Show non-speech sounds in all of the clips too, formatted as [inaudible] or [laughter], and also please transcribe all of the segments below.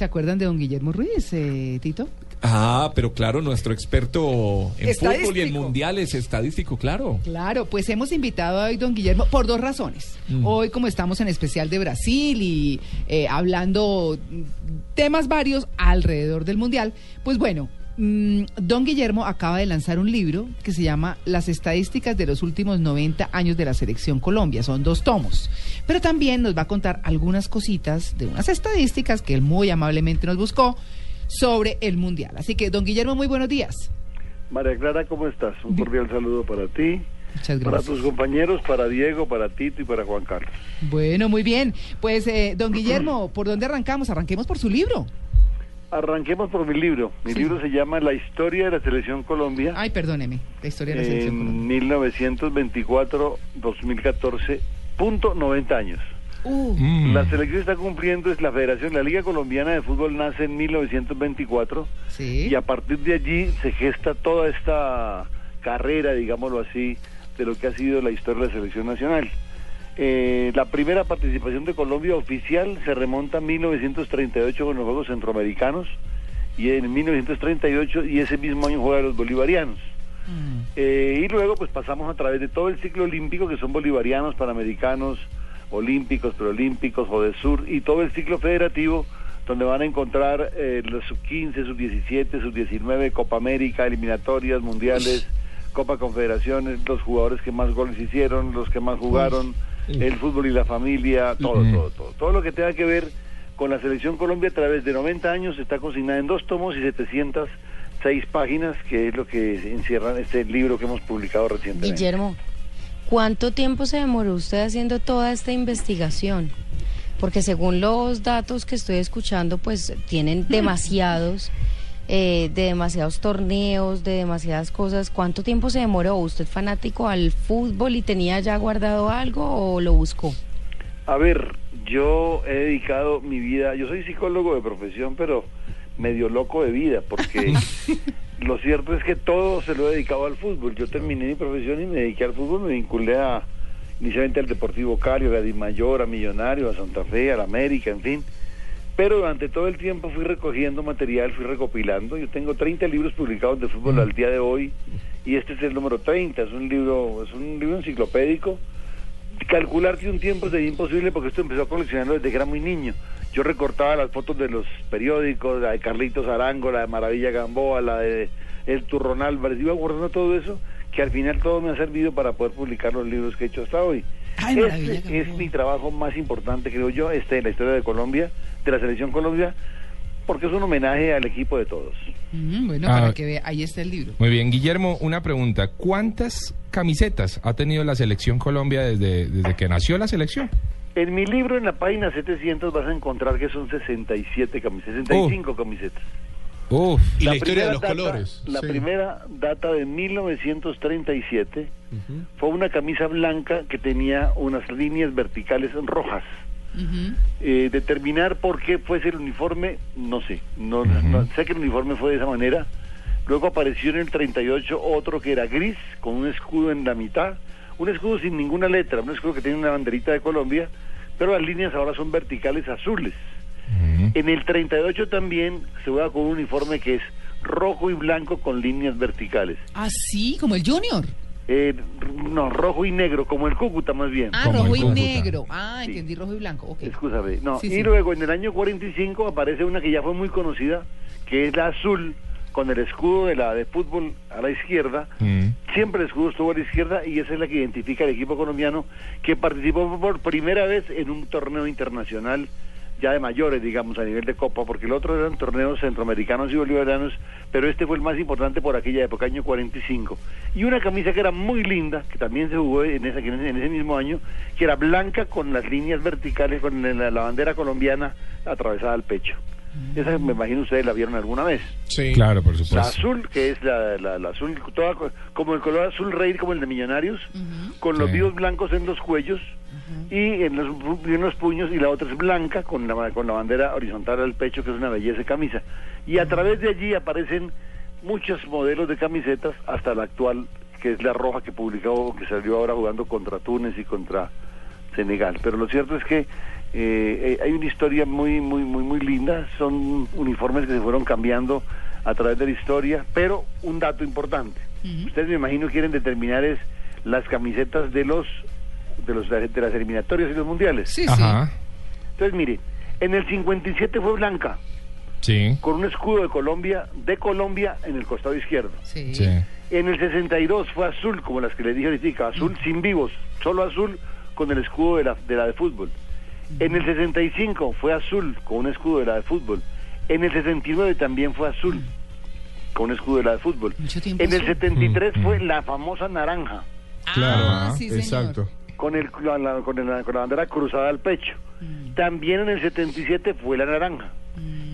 ¿Se acuerdan de don Guillermo Ruiz, eh, Tito? Ah, pero claro, nuestro experto en fútbol y en mundiales, estadístico, claro. Claro, pues hemos invitado hoy don Guillermo por dos razones. Hoy como estamos en especial de Brasil y eh, hablando mm, temas varios alrededor del Mundial, pues bueno, mm, don Guillermo acaba de lanzar un libro que se llama Las estadísticas de los últimos 90 años de la selección Colombia. Son dos tomos. Pero también nos va a contar algunas cositas de unas estadísticas que él muy amablemente nos buscó sobre el Mundial. Así que, don Guillermo, muy buenos días. María Clara, ¿cómo estás? Un cordial saludo para ti, Muchas para gracias. tus compañeros, para Diego, para Tito y para Juan Carlos. Bueno, muy bien. Pues, eh, don Guillermo, ¿por dónde arrancamos? Arranquemos por su libro. Arranquemos por mi libro. Mi Sí. libro se llama La historia de la selección Colombia Ay, perdóneme, la historia de la selección en Colombia. 1924-2014, punto 90 años. Uh, Mm. La selección está cumpliendo, es la Federación, la Liga Colombiana de Fútbol nace en 1924 sí. y a partir de allí se gesta toda esta carrera, digámoslo así, de lo que ha sido la historia de la selección nacional. Eh, la primera participación de Colombia oficial se remonta a 1938 con los Juegos Centroamericanos y en 1938 y ese mismo año juega los bolivarianos. Mm, Eh, y luego pues pasamos a través de todo el ciclo olímpico que son bolivarianos, panamericanos, olímpicos, preolímpicos, Sur y todo el ciclo federativo donde van a encontrar eh, los sub 15, sub 17, sub 19, Copa América, eliminatorias, mundiales, Copa Confederaciones, los jugadores que más goles hicieron, los que más jugaron, el fútbol y la familia, todo, todo, todo. Todo lo que tenga que ver con la selección Colombia a través de 90 años está consignada en dos tomos y 706 páginas, que es lo que encierra este libro que hemos publicado recientemente. Guillermo, ¿cuánto tiempo se demoró usted haciendo toda esta investigación? Porque según los datos que estoy escuchando, pues tienen [laughs] demasiados, eh, de demasiados torneos, de demasiadas cosas. ¿Cuánto tiempo se demoró? ¿Usted fanático al fútbol y tenía ya guardado algo o lo buscó? A ver, yo he dedicado mi vida, yo soy psicólogo de profesión, pero medio loco de vida, porque [laughs] lo cierto es que todo se lo he dedicado al fútbol. Yo terminé mi profesión y me dediqué al fútbol, me vinculé a, inicialmente al Deportivo Cali, a Di Mayor, a Millonario, a Santa Fe, al América, en fin. Pero durante todo el tiempo fui recogiendo material, fui recopilando. Yo tengo 30 libros publicados de fútbol al día de hoy y este es el número 30. Es un libro, es un libro enciclopédico calcular que un tiempo sería imposible porque esto empezó a coleccionarlo desde que era muy niño. Yo recortaba las fotos de los periódicos, la de Carlitos Arango, la de Maravilla Gamboa, la de El Turrón Álvarez, iba guardando todo eso, que al final todo me ha servido para poder publicar los libros que he hecho hasta hoy. Ay, Este es mi trabajo más importante, creo yo, este de la historia de Colombia, de la selección Colombia, porque es un homenaje al equipo de todos. mm, bueno, Ah. para que vea, ahí está el libro. Muy bien, Guillermo, una pregunta. ¿Cuántas camisetas ha tenido la selección Colombia desde, desde que nació la selección? En mi libro, en la página 700, vas a encontrar que son 67 camisetas, 65 camisetas. Uf, Y la, historia de primera los data- colores. La Sí. primera data de 1937 fue una camisa blanca que tenía unas líneas verticales rojas. Eh, determinar por qué fuese el uniforme, no sé. No- sé que el uniforme fue de esa manera. Luego apareció en el 38 otro que era gris, con un escudo en la mitad. Un escudo sin ninguna letra, un escudo que tiene una banderita de Colombia, pero las líneas ahora son verticales azules. Ujú. En el 38 también se juega con un uniforme que es rojo y blanco con líneas verticales. Ah, sí, como el Junior. Eh, no, rojo y negro, como el Cúcuta más bien. Ah, Como rojo y negro. Ah, Sí. entendí rojo y blanco. Ok. Escúchame. No, Sí, y sí. luego en el año 45 aparece una que ya fue muy conocida, que es la azul, con el escudo de la de fútbol a la izquierda. Mm. Siempre el escudo estuvo a la izquierda y esa es la que identifica al equipo colombiano que participó por primera vez en un torneo internacional ya de mayores, digamos, a nivel de Copa, porque el otro eran torneos centroamericanos y bolivarianos, pero este fue el más importante por aquella época, año 45. Y una camisa que era muy linda, que también se jugó en, esa, en ese mismo año, que era blanca con las líneas verticales, con la, la bandera colombiana atravesada al pecho. Esa me imagino ustedes la vieron alguna vez. Sí, claro, por supuesto. La azul, que es la, la, la azul, toda, como el color azul rey, como el de Millonarios, con los vivos blancos en los cuellos y en los, y en los puños, y la otra es blanca con la, con la bandera horizontal al pecho, que es una belleza de camisa. Y a través de allí aparecen muchos modelos de camisetas, hasta la actual, que es la roja que publicó, que salió ahora jugando contra Túnez y contra Senegal. Pero lo cierto es que eh, eh, hay una historia muy, muy, muy, muy linda. Son uniformes que se fueron cambiando a través de la historia. Pero un dato importante. Ustedes me imagino quieren determinar es las camisetas de los de los de las eliminatorias y los mundiales. Sí, sí. Entonces, mire, en el 57 fue blanca Sí. con un escudo de Colombia de Colombia en el costado izquierdo. Sí. Sí. En el 62 fue azul, como las que le dije ahorita, azul sin vivos, solo azul con el escudo de la de, la de fútbol. En el 65 fue azul con un escudo de la de fútbol. En el 69 también fue azul con un escudo de la de fútbol. Mucho tiempo En el azul. 73 Mm, fue mm. la famosa naranja Claro, Ah, sí, señor. exacto. Con el la- la- con, el- con la bandera cruzada al pecho. Mm. También en el 77 fue la naranja.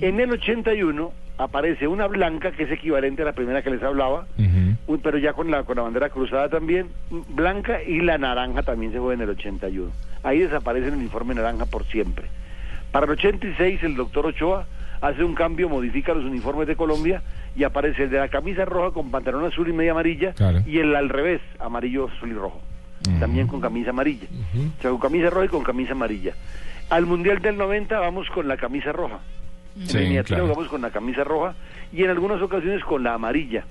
En el 81 aparece una blanca que es equivalente a la primera que les hablaba, pero ya con la, con la bandera cruzada también, mm, blanca y la naranja también se juega en el 81. Ahí desaparece el uniforme naranja por siempre. Para el 86 el doctor Ochoa hace un cambio, modifica los uniformes de Colombia y aparece el de la camisa roja con pantalón azul y media amarilla Claro. y el al revés, amarillo, azul y rojo. También con camisa amarilla. O sea, con camisa roja y con camisa amarilla. Al Mundial del 90 vamos con la camisa roja. En Sí, la miniatura claro. jugamos con la camisa roja y en algunas ocasiones con la amarilla.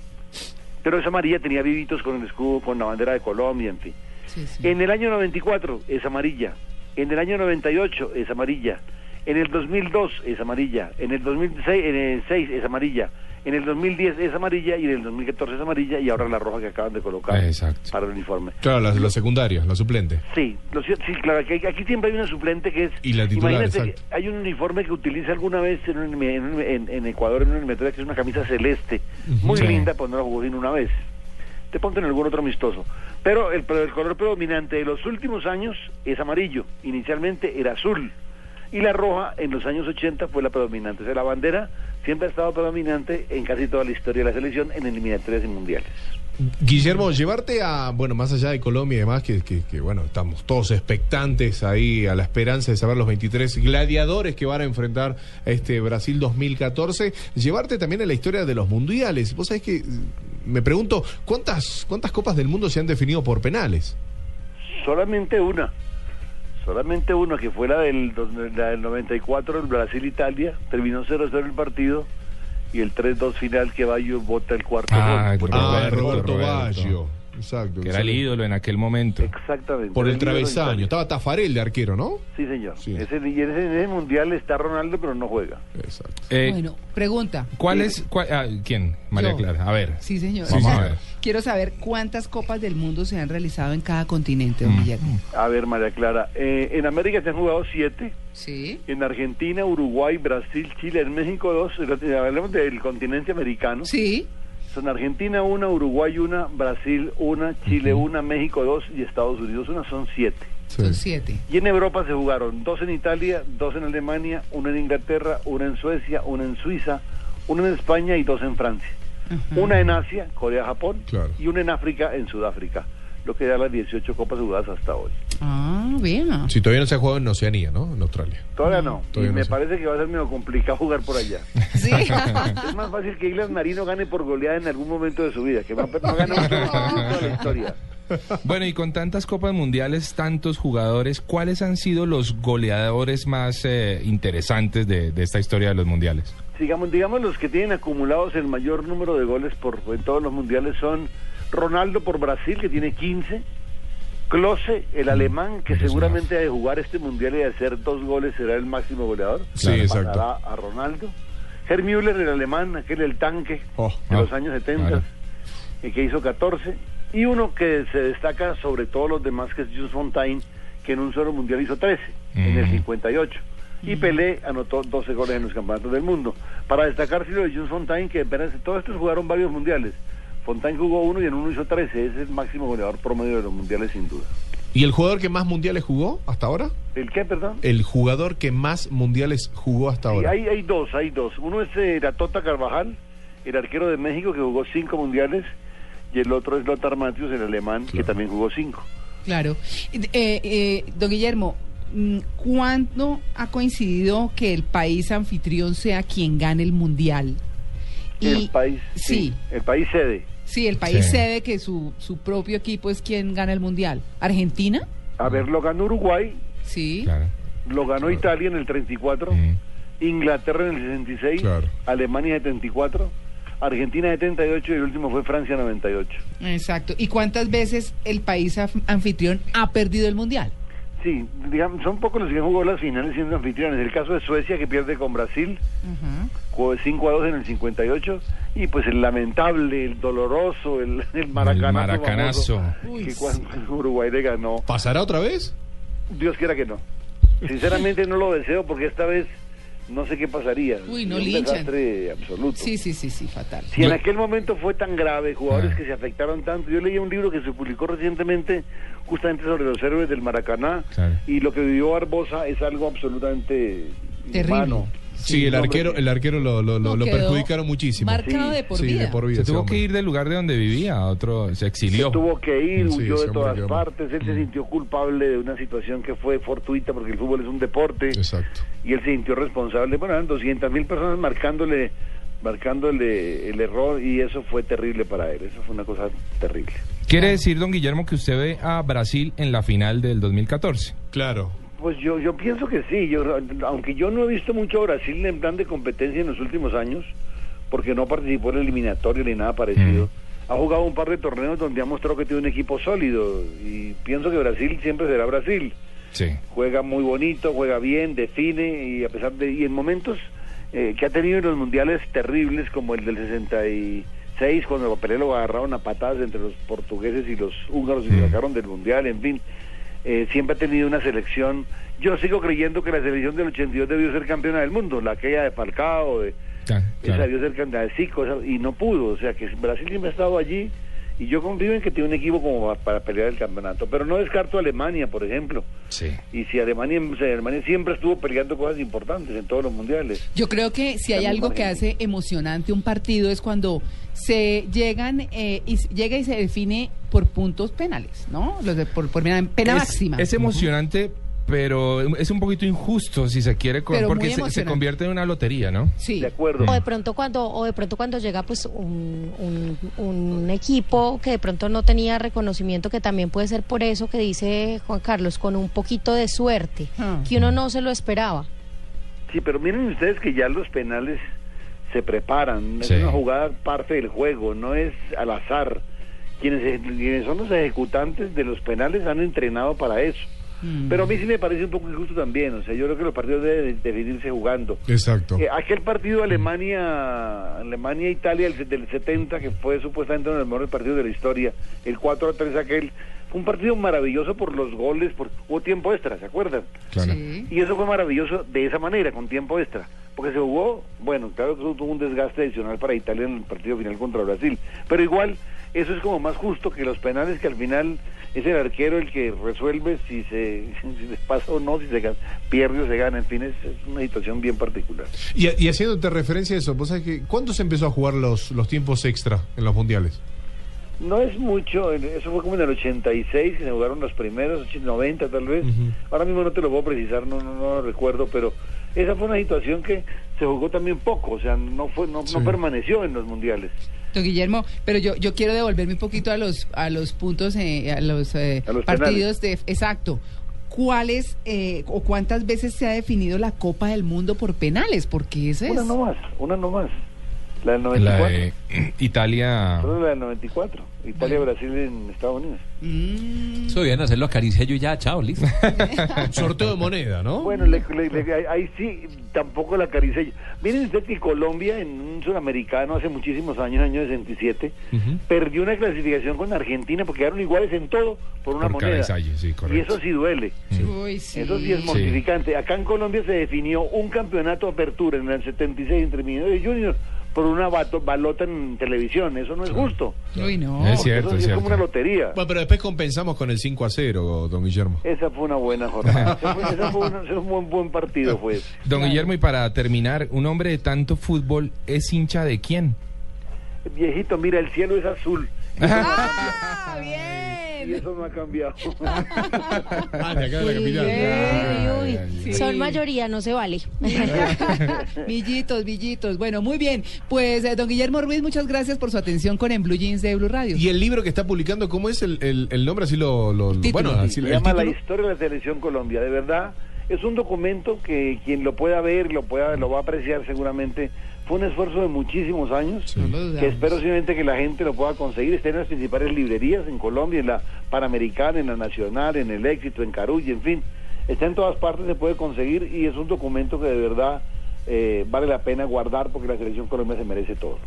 Pero esa amarilla tenía vivitos con el escudo, con la bandera de Colombia, en fin. Sí, sí. En el año 94 es amarilla. En el año 98 es amarilla. En el 2002 es amarilla. En el 2006 en el 6 es amarilla. En el 2010 es amarilla y en el 2014 es amarilla y ahora la roja que acaban de colocar Exacto. para el uniforme. Claro, la, la secundaria, la suplente. Sí, lo sí, claro, aquí, aquí siempre hay una suplente que es... Y la titular, imagínate, hay un uniforme que utiliza alguna vez en, un- en, un- en- en Ecuador, en una eliminatoria, que es una camisa celeste, muy Sí. linda, pues no la jugó sino una vez. Te ponte en algún otro amistoso. Pero el, pero el color predominante de los últimos años es amarillo. Inicialmente era azul. Y la roja en los años 80 fue la predominante. O sea, la bandera siempre ha estado predominante en casi toda la historia de la selección en eliminatorias y mundiales. Guillermo, llevarte a, bueno, más allá de Colombia y demás, que, que, que, bueno, estamos todos expectantes ahí a la esperanza de saber los 23 gladiadores que van a enfrentar a este Brasil 2014, llevarte también a la historia de los mundiales. Vos sabés que, eh, me pregunto, ¿cuántas, cuántas copas del mundo se han definido por penales? Solamente una. Solamente una, que fue la del, la del 94, el Brasil-Italia. Terminó 0-0 el partido. Y el 3-2 final que Bayo bota el cuarto Ah, gol. ah, Roberto, Roberto, Roberto. Baggio. Exacto. Que era el ídolo en aquel momento. Exactamente. Por el travesaño. Estaba Tafarel de arquero, ¿no? Sí, señor. Sí. Ese, y en ese, en ese mundial está Ronaldo, pero no juega. Exacto. Eh, Bueno, pregunta. ¿Cuál es? cuál- ah, ¿Quién? María Yo. Clara. A ver. Sí, señor. Vamos a ver. Quiero saber cuántas copas del mundo se han realizado en cada continente, Mm. don Guillermo. A ver, María Clara. eh, en América se han jugado siete. Sí. En Argentina, Uruguay, Brasil, Chile, en México dos. Eh, Hablemos del continente americano. Sí. Son Argentina una, Uruguay una, Brasil una, Chile una, México dos y Estados Unidos una, son siete. Son siete. Y en Europa se jugaron dos en Italia, dos en Alemania, una en Inglaterra, una en Suecia, una en Suiza, una en España y dos en Francia. Una en Asia, Corea, Japón, Claro. y una en África, en Sudáfrica. Lo que da las 18 copas jugadas hasta hoy. Ah, vea. Si todavía no se ha jugado en Oceanía, ¿no? En Australia. Todavía no. Todavía y no me parece que va a ser medio complicado jugar por allá. [laughs] Sí. es más fácil que Islas Marino gane por goleada en algún momento de su vida, que va- no gana mucho [laughs] la historia. Bueno, y con tantas copas mundiales, tantos jugadores, ¿cuáles han sido los goleadores más eh, interesantes de, de esta historia de los mundiales? Digamos, digamos, los que tienen acumulados el mayor número de goles por en todos los mundiales son Ronaldo por Brasil, que tiene 15. Klose, el alemán, que seguramente de jugar este mundial y de hacer dos goles será el máximo goleador. Sí, exacto. Pasará a Ronaldo. Herr Müller, el alemán, aquel el tanque Oh, de ah, los años 70, claro. eh, que hizo 14. Y uno que se destaca sobre todos los demás, que es Jules Fontaine, que en un solo mundial hizo 13, en el Mm. 58. Y Pelé anotó 12 goles en los campeonatos del mundo. Para destacar, de Jules Fontaine, que apenas todos estos jugaron varios mundiales. Fontaine jugó uno y en uno hizo 13. Ese es el máximo goleador promedio de los mundiales, sin duda. ¿Y el jugador que más mundiales jugó hasta ahora? ¿El qué, perdón? El jugador que más mundiales jugó hasta Sí, ahora. hay, hay dos, hay dos. Uno es eh, la Tota Carvajal, el arquero de México que jugó cinco mundiales, y el otro es Lothar Matthäus, el alemán, que también jugó cinco. Claro. Eh, eh, don Guillermo, ¿cuándo ha coincidido que el país anfitrión sea quien gane el mundial? el país, Sí, el país sede. sí, el país Sí. cede que su, su propio equipo es quien gana el mundial. ¿Argentina? A ver, lo ganó Uruguay, Sí. Claro. lo ganó Italia en el 34, Mm. Inglaterra en el 66, Claro. Alemania en el 74, Argentina en el 78 y el último fue Francia en el 98. Exacto. ¿Y cuántas veces el país anfitrión ha perdido el mundial? Sí, digamos, son pocos los que han jugado las finales siendo anfitriones. El caso de Suecia que pierde con Brasil, jugó de 5 a 2 en el 58 y pues el lamentable, el doloroso, el, el maracanazo, El maracanazo. famoso, Uy, que cuando Uruguay le ganó, ¿Pasará otra vez? Dios quiera que no. Sinceramente no lo deseo porque esta vez no sé qué pasaría. Uy, no un linchan. desastre absoluto. Sí, sí, sí, sí, fatal. Si en aquel momento fue tan grave, jugadores Ah. que se afectaron tanto. Yo leí un libro que se publicó recientemente justamente sobre los héroes del Maracaná Claro. y lo que vivió Barbosa es algo absolutamente Terrible. Sí, el arquero, el arquero lo, lo, lo- No, lo perjudicaron muchísimo. Marcado de por sí, vida. de por vida. Se tuvo hombre. que ir del lugar de donde vivía, a otro, se exilió. Se tuvo que ir, huyó de todas partes, él se sintió culpable de una situación que fue fortuita porque el fútbol es un deporte Exacto. y él se sintió responsable. Bueno, eran 200 mil personas marcándole marcándole el error y eso fue terrible para él, eso fue una cosa terrible. Quiere decir, don Guillermo, que usted ve a Brasil en la final del 2014. Claro. Pues yo, yo pienso que sí, yo, aunque yo no he visto mucho a Brasil en plan de competencia en los últimos años, porque no participó en el eliminatorio ni nada parecido, ha jugado un par de torneos donde ha mostrado que tiene un equipo sólido y pienso que Brasil siempre será Brasil. Sí. Juega muy bonito, juega bien, define y a pesar de y en momentos eh, que ha tenido en los mundiales terribles como el del 66 cuando Pelé lo agarraron a patadas entre los portugueses y los húngaros y lo sacaron del mundial, en fin, eh, siempre ha tenido una selección. Yo sigo creyendo que la selección del 82 debió ser campeona del mundo, la aquella de Falcao, de, esa debió ser campeona de Zico, esa- y no pudo, o sea que Brasil siempre ha estado allí y yo confío en que tiene un equipo como para, pelear el campeonato, pero no descarto a Alemania, por ejemplo. Sí. Y si Alemania, o sea, Alemania siempre estuvo peleando cosas importantes en todos los mundiales. Yo creo que si hay También algo que hace emocionante un partido es cuando se llegan eh, y llega y se define por puntos penales, ¿no? Los de, por, por pena, pena es, máxima. Es emocionante, pero es un poquito injusto si se quiere, con- porque se, convierte en una lotería, ¿no? sí. De acuerdo. O de pronto cuando, o de pronto cuando llega pues un, un, un equipo que de pronto no tenía reconocimiento, que también puede ser por eso que dice Juan Carlos, con un poquito de suerte, Ah. que uno no se lo esperaba. Sí, pero miren ustedes que ya los penales se preparan. Sí. Es una jugada parte del juego, no es al azar. Quienes, quienes son los ejecutantes de los penales han entrenado para eso. Mm. Pero a mí sí me parece un poco injusto también. O sea, yo creo que los partidos deben definirse jugando. Exacto. Eh, aquel partido Alemania Alemania Italia del, del 70 que fue supuestamente uno de los mejores partidos de la historia el 4 a 3 aquel fue un partido maravilloso por los goles por hubo tiempo extra ¿se acuerdan? Claro. Sí. y eso fue maravilloso de esa manera con tiempo extra porque se jugó bueno claro que eso tuvo un desgaste adicional para Italia en el partido final contra Brasil pero igual eso es como más justo que los penales que al final es el arquero el que resuelve si se [laughs] si pasa o no si se pierde o se gana en fin es, es una situación bien particular Y, y haciéndote referencia a eso, ¿vos sabés que, ¿cuándo se empezó a jugar los, los tiempos extra en los mundiales? No es mucho, eso fue como en el 86 que se jugaron los primeros, 80, 90 tal vez. Ahora mismo no te lo puedo precisar, no, no, no lo recuerdo, pero esa fue una situación que se jugó también poco, o sea, no fue no, Sí. no permaneció en los mundiales. Don Guillermo, pero yo, yo quiero devolverme un poquito a los a los puntos, eh, a los, eh, A los partidos de exacto. ¿Cuáles eh, o cuántas veces se ha definido la Copa del Mundo por penales? Porque eso es Una no más, una no más. La del La 94. de Italia. Perdón, la del 94. Italia-Brasil en Estados Unidos. Mm, Eso debían hacerlo acaricia yo y ya, chao, listo. [laughs] Sorteo de moneda, ¿no? Bueno, le- le- le- ahí- sí, tampoco la caricé. Miren ustedes que Colombia, en un sudamericano hace muchísimos años, año 67, Ujú. perdió una clasificación con Argentina porque quedaron iguales en todo por una Por moneda. Sí, y eso sí duele. Uy, sí. Eso sí es mortificante. Acá en Colombia se definió un campeonato de apertura en el 76 entre Millonarios y Junior por una bato- balota en televisión. Eso no es justo. Uy, no. Es cierto, eso es es como cierto. una lotería. Bueno, pero después compensamos con el 5 a 0, don Guillermo. Esa fue una buena jornada. [laughs] Esa fue, esa fue una- ese fue un buen, buen partido, fue ese. Don Guillermo, y para terminar, un hombre de tanto fútbol es hincha de quién? Viejito, mira, el cielo es azul. [laughs] Ah, Y bien. eso no ha cambiado. [laughs] Ah, de acá de la capital. Son mayoría, no se vale. [laughs] Villitos, villitos. Bueno, muy bien. Pues, eh, don Guillermo Ruiz, muchas gracias por su atención con En Blue Jeans de Blue Radio. Y el libro que está publicando, ¿cómo es el, el, el nombre? Así lo. lo- bueno, así Se llama La historia de la selección Colombia. De verdad, es un documento que quien lo pueda ver, lo pueda, lo va a apreciar seguramente. Fue un esfuerzo de muchísimos años. Que espero simplemente que la gente lo pueda conseguir. Está en las principales librerías en Colombia, en la Panamericana, en la Nacional, en el Éxito, en Carulla, en fin. Está en todas partes, se puede conseguir y es un documento que de verdad eh, vale la pena guardar porque la selección Colombia se merece todo.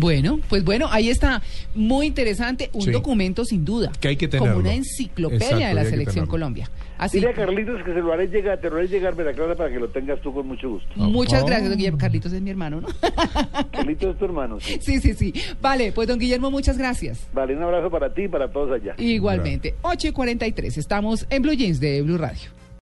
Bueno, pues bueno, ahí está. Muy interesante. Un Sí. documento sin duda. Que hay que tenerlo. Como una enciclopedia Exacto, de la selección. Colombia. Así. Dile a Carlitos que se lo haré llegar, te lo haré llegar, Vera Clara, para que lo tengas tú con mucho gusto. Muchas Oh. gracias, don Guillermo. Carlitos es mi hermano, ¿no? [laughs] Carlitos es tu hermano, sí. sí, sí, sí. Vale, pues don Guillermo, muchas gracias. Vale, un abrazo para ti y para todos allá. Igualmente. 8 y 43. Estamos en Blue Jeans de Blue Radio.